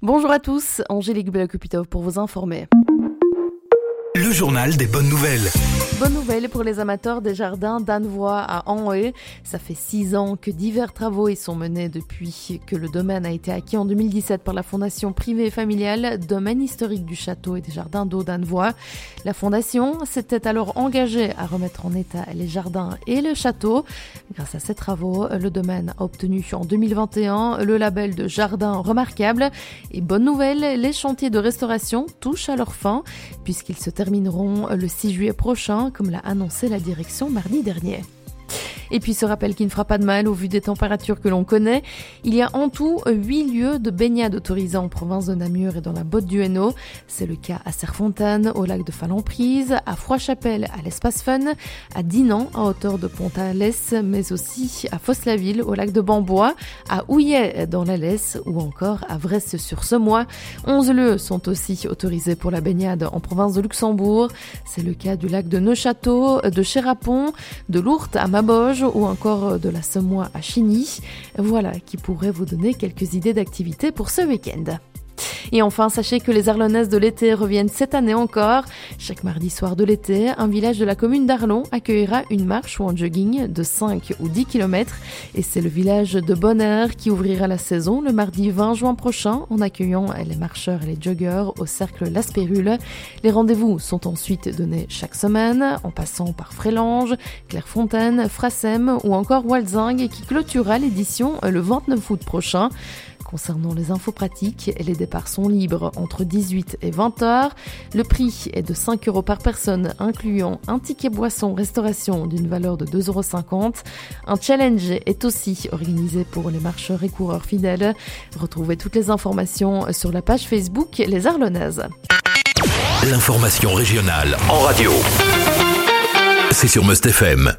Bonjour à tous, Angélique Belakupitov pour vous informer. Le journal des bonnes nouvelles. Bonne nouvelle pour les amateurs des jardins d'Annevoie à Anhoué. Ça fait six ans que divers travaux y sont menés depuis que le domaine a été acquis en 2017 par la fondation privée et familiale Domaine historique du château et des jardins d'eau d'Annevoie. La fondation s'était alors engagée à remettre en état les jardins et le château. Grâce à ces travaux, le domaine a obtenu en 2021 le label de jardin remarquable. Et bonne nouvelle, les chantiers de restauration touchent à leur fin puisqu'ils se termineront le 6 juillet prochain comme l'a annoncé la direction mardi dernier. Et puis ce rappel qui ne fera pas de mal au vu des températures que l'on connaît. Il y a en tout 8 lieux de baignade autorisés en province de Namur et dans la botte du Hainaut. C'est le cas à Serfontaine, au lac de Falamprise, à Froidchapelle, à l'espace Fun, à Dinan, à hauteur de Pont-à-Alès, mais aussi à Fosse-la-Ville, au lac de Bambois, à Houillet dans la ou encore à Vresse-sur-Semois. 11 lieux sont aussi autorisés pour la baignade en province de Luxembourg. C'est le cas du lac de Neuchâteau, de Chérapon, de Lourdes à Maboge, ou encore euh, de la Semois à Chigny. Voilà qui pourrait vous donner quelques idées d'activités pour ce week-end. Et enfin, sachez que les Arlonnaises de l'été reviennent cette année encore. Chaque mardi soir de l'été, un village de la commune d'Arlon accueillera une marche ou un jogging de 5 ou 10 km. Et c'est le village de Bonheur qui ouvrira la saison le mardi 20 juin prochain en accueillant les marcheurs et les joggeurs au cercle Las Les rendez-vous sont ensuite donnés chaque semaine en passant par Frélange, Clairefontaine, Frassem ou encore Walzing qui clôturera l'édition le 29 août prochain. Concernant les infos pratiques, les départs sont libres entre 18 et 20 heures. Le prix est de 5 euros par personne, incluant un ticket boisson restauration d'une valeur de 2,50 euros. Un challenge est aussi organisé pour les marcheurs et coureurs fidèles. Retrouvez toutes les informations sur la page Facebook Les Arlonnaises. L'information régionale en radio. C'est sur Must FM.